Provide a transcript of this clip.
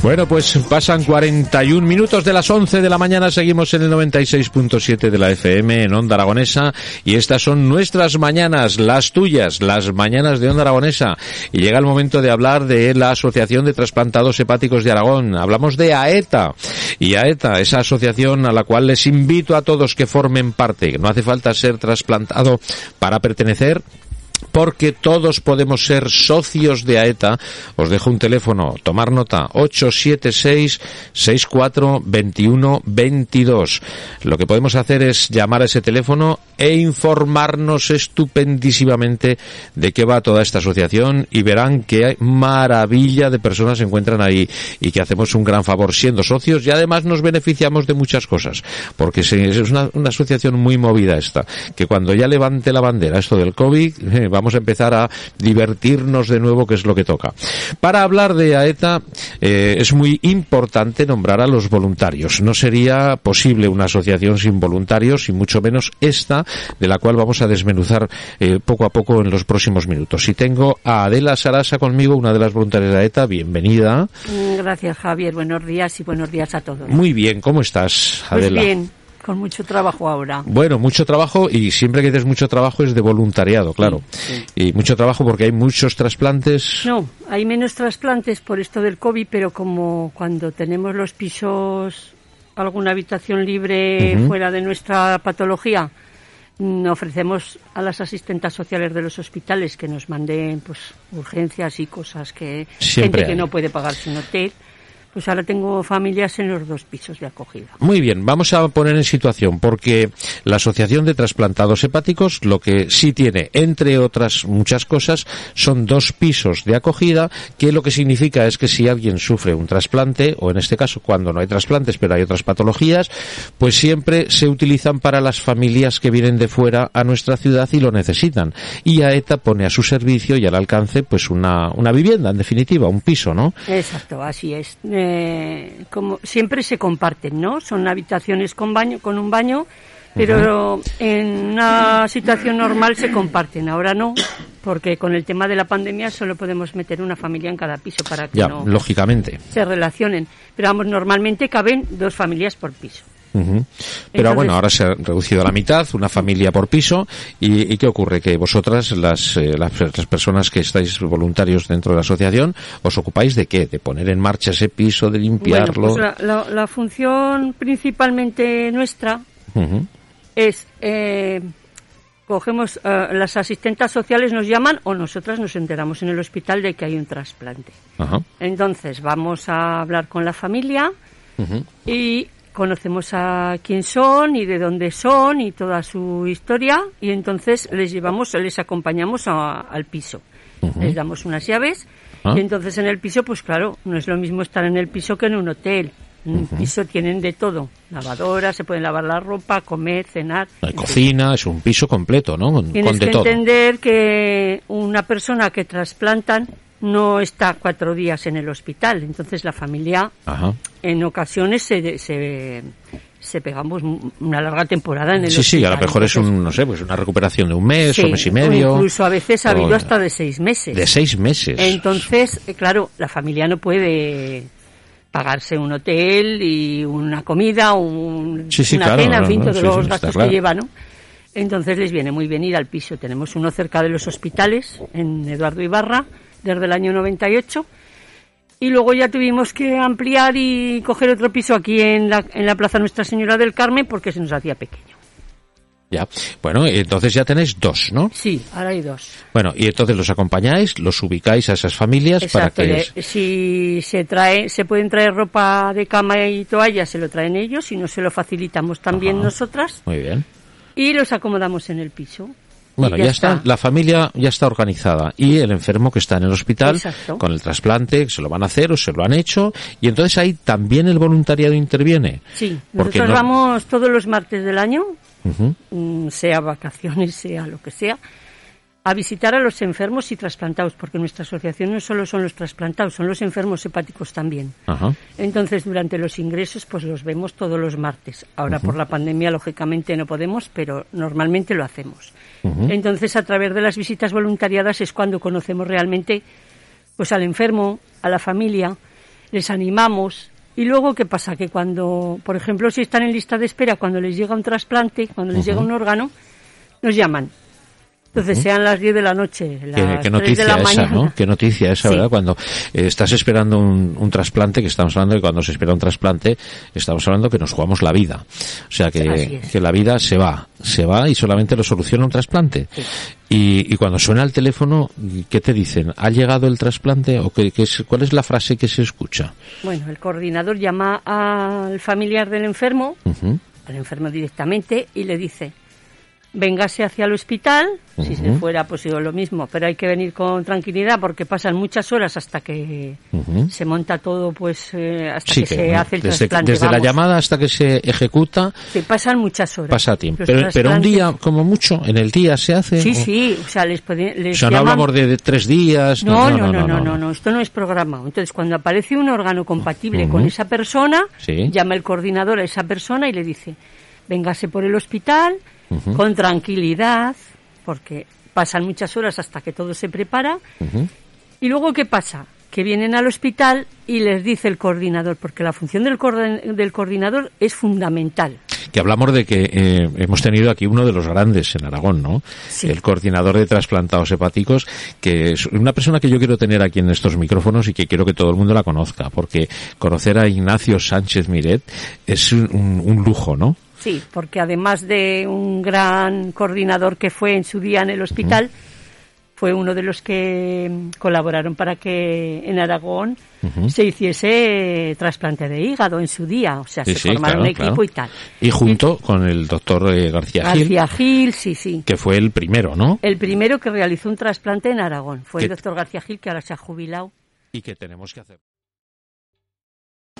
Bueno, pues pasan 41 minutos de las 11 de la mañana, seguimos en el 96.7 de la FM en Onda Aragonesa y estas son nuestras mañanas, las tuyas, las mañanas de Onda Aragonesa. Y llega el momento de hablar de la Asociación de Trasplantados Hepáticos de Aragón. Hablamos de AETA y AETA, esa asociación a la cual les invito a todos que formen parte. No hace falta ser trasplantado para pertenecer porque todos podemos ser socios de AETA. Os dejo un teléfono, tomar nota, 876-64-21-22. Lo que podemos hacer es llamar a ese teléfono e informarnos estupendísimamente de qué va toda esta asociación y verán hay maravilla de personas se encuentran ahí y que hacemos un gran favor siendo socios y además nos beneficiamos de muchas cosas, porque es una, una asociación muy movida esta, que cuando ya levante la bandera esto del COVID, eh, vamos empezar a divertirnos de nuevo, que es lo que toca. Para hablar de AETA eh, es muy importante nombrar a los voluntarios. No sería posible una asociación sin voluntarios y mucho menos esta, de la cual vamos a desmenuzar eh, poco a poco en los próximos minutos. Y tengo a Adela Sarasa conmigo, una de las voluntarias de AETA. Bienvenida. Gracias, Javier. Buenos días y buenos días a todos. Muy bien, ¿cómo estás, Adela? Pues bien, con mucho trabajo ahora. Bueno, mucho trabajo y siempre que dices mucho trabajo es de voluntariado, claro. Sí, sí. Y mucho trabajo porque hay muchos trasplantes. No, hay menos trasplantes por esto del COVID, pero como cuando tenemos los pisos, alguna habitación libre fuera de nuestra patología, mm, ofrecemos a las asistentes sociales de los hospitales que nos manden pues urgencias y cosas que Siempre gente que no puede pagarse un hotel. Pues ahora tengo familias en los dos pisos de acogida. Muy bien, vamos a poner en situación porque la Asociación de Trasplantados Hepáticos lo que sí tiene, entre otras muchas cosas, son dos pisos de acogida que lo que significa es que si alguien sufre un trasplante, o en este caso cuando no hay trasplantes pero hay otras patologías, pues siempre se utilizan para las familias que vienen de fuera a nuestra ciudad y lo necesitan. Y AETA pone a su servicio y al alcance pues una, una vivienda, en definitiva, un piso, ¿no? Exacto, así es. Eh, como siempre se comparten, ¿no? Son habitaciones con baño, con un baño, pero en una situación normal se comparten. Ahora no, porque con el tema de la pandemia solo podemos meter una familia en cada piso para que Ya, no lógicamente. se relacionen. Pero vamos, normalmente caben dos familias por piso. Pero Entonces- bueno, ahora se ha reducido a la mitad, una familia por piso. ¿Y, y qué ocurre? Que vosotras, las, eh, las, las personas que estáis voluntarios dentro de la asociación, ¿os ocupáis de qué? ¿De poner en marcha ese piso, de limpiarlo? Bueno, pues la, la- la función principalmente nuestra es eh, cogemos eh, las asistentes sociales nos llaman o nosotras nos enteramos en el hospital de que hay un trasplante. Entonces vamos a hablar con la familia y conocemos a quién son y de dónde son y toda su historia y entonces les llevamos, les acompañamos a- al piso. Les damos unas llaves Ah. y entonces en el piso, pues claro, no es lo mismo estar en el piso que en un hotel. En un piso tienen de todo, lavadora, se pueden lavar la ropa, comer, cenar. Fin. cocina, es un piso completo, ¿no? Con, Tienes con de que todo. entender que una persona que trasplantan no está cuatro días en el hospital, entonces la familia Ajá. en ocasiones se, se, se pegamos una larga temporada en el Sí, hospital. sí, a lo mejor es un, no sé, pues una recuperación de un mes sí, o mes y medio. incluso a veces ha habido hasta de seis meses. De seis meses. Entonces, eh, claro, la familia no puede pagarse un hotel y una comida, un, Sí, sí, una claro, cena, en no, fin, no, todos sí, los sí, gastos claro. que lleva, ¿no? Entonces les viene muy bien ir al piso. Tenemos uno cerca de los hospitales, en Eduardo Ibarra, desde el año 98. Y luego ya tuvimos que ampliar y coger otro piso aquí en la, en la Plaza Nuestra Señora del Carmen porque se nos hacía pequeño. Ya. Bueno, entonces ya tenéis dos, ¿no? Sí, ahora hay dos. Bueno, y entonces los acompañáis, los ubicáis a esas familias Exacto. para que... Si se trae, se pueden traer ropa de cama y toalla, se lo traen ellos, si no se lo facilitamos también Ajá. nosotras Muy bien. y los acomodamos en el piso. Bueno, ya ya, está. está. la familia ya está organizada y el enfermo que está en el hospital Exacto. con el trasplante, se lo van a hacer o se lo han hecho y entonces ahí también el voluntariado interviene. Sí, Porque nosotros no- vamos todos los martes del año, mm, sea vacaciones, sea lo que sea, a visitar a los enfermos y trasplantados, porque nuestra asociación no solo son los trasplantados, son los enfermos hepáticos también. Ajá. Entonces, durante los ingresos, pues los vemos todos los martes. Ahora, por la pandemia, lógicamente no podemos, pero normalmente lo hacemos. Entonces, a través de las visitas voluntariadas es cuando conocemos realmente pues al enfermo, a la familia, les animamos. Y luego, ¿qué pasa? Que cuando, por ejemplo, si están en lista de espera, cuando les llega un trasplante, cuando les llega un órgano, nos llaman. Entonces, sean las 10 de la noche, las Qué, 3 qué de noticia la esa, mañana. ¿no? Qué noticia esa, Sí. ¿verdad? Cuando eh, estás esperando un, un trasplante, que estamos hablando de cuando se espera un trasplante, estamos hablando que nos jugamos la vida. O sea, que, es. que la vida se va, se va y solamente lo soluciona un trasplante. Sí. Y, y cuando suena el teléfono, ¿qué te dicen? ¿Ha llegado el trasplante? ¿O qué, qué es, cuál es la frase que se escucha? Bueno, el coordinador llama al familiar del enfermo, Ujú. al enfermo directamente, y le dice, véngase hacia el hospital, si se fuera pues digo lo mismo, pero hay que venir con tranquilidad porque pasan muchas horas hasta que se monta todo, pues eh, hasta Sí, que, que, se ¿no? hace el desde, trasplante. desde la llamada hasta que se ejecuta, Se pasan muchas horas. pasa tiempo. Pero, pero un día, como mucho, en el día se hace. Sí, o- sí, o sea, les, puede- O les sea, no hablamos de, de tres días. No, no, no, no, no, no, esto no es programado. Entonces, cuando aparece un órgano compatible con esa persona, Sí. llama el coordinador a esa persona y le dice, véngase por el hospital Con tranquilidad, porque pasan muchas horas hasta que todo se prepara. Y luego, ¿qué pasa? Que vienen al hospital y les dice el coordinador, porque la función del, del coordinador es fundamental. Que hablamos de que eh, hemos tenido aquí uno de los grandes en Aragón, ¿no? Sí. El coordinador de trasplantados hepáticos, que es una persona que yo quiero tener aquí en estos micrófonos y que quiero que todo el mundo la conozca, porque conocer a Ignacio Sánchez Miret es un lujo, ¿no? Sí, porque además de un gran coordinador que fue en su día en el hospital, fue uno de los que colaboraron para que en Aragón se hiciese trasplante de hígado en su día. O sea, Sí, se sí, formaron claro, equipo claro. y tal. Y junto con el doctor eh, García, Gil, García Gil, sí, sí. que fue el primero, ¿no? El primero que realizó un trasplante en Aragón fue el doctor García Gil, que ahora se ha jubilado. Y que tenemos que hacer.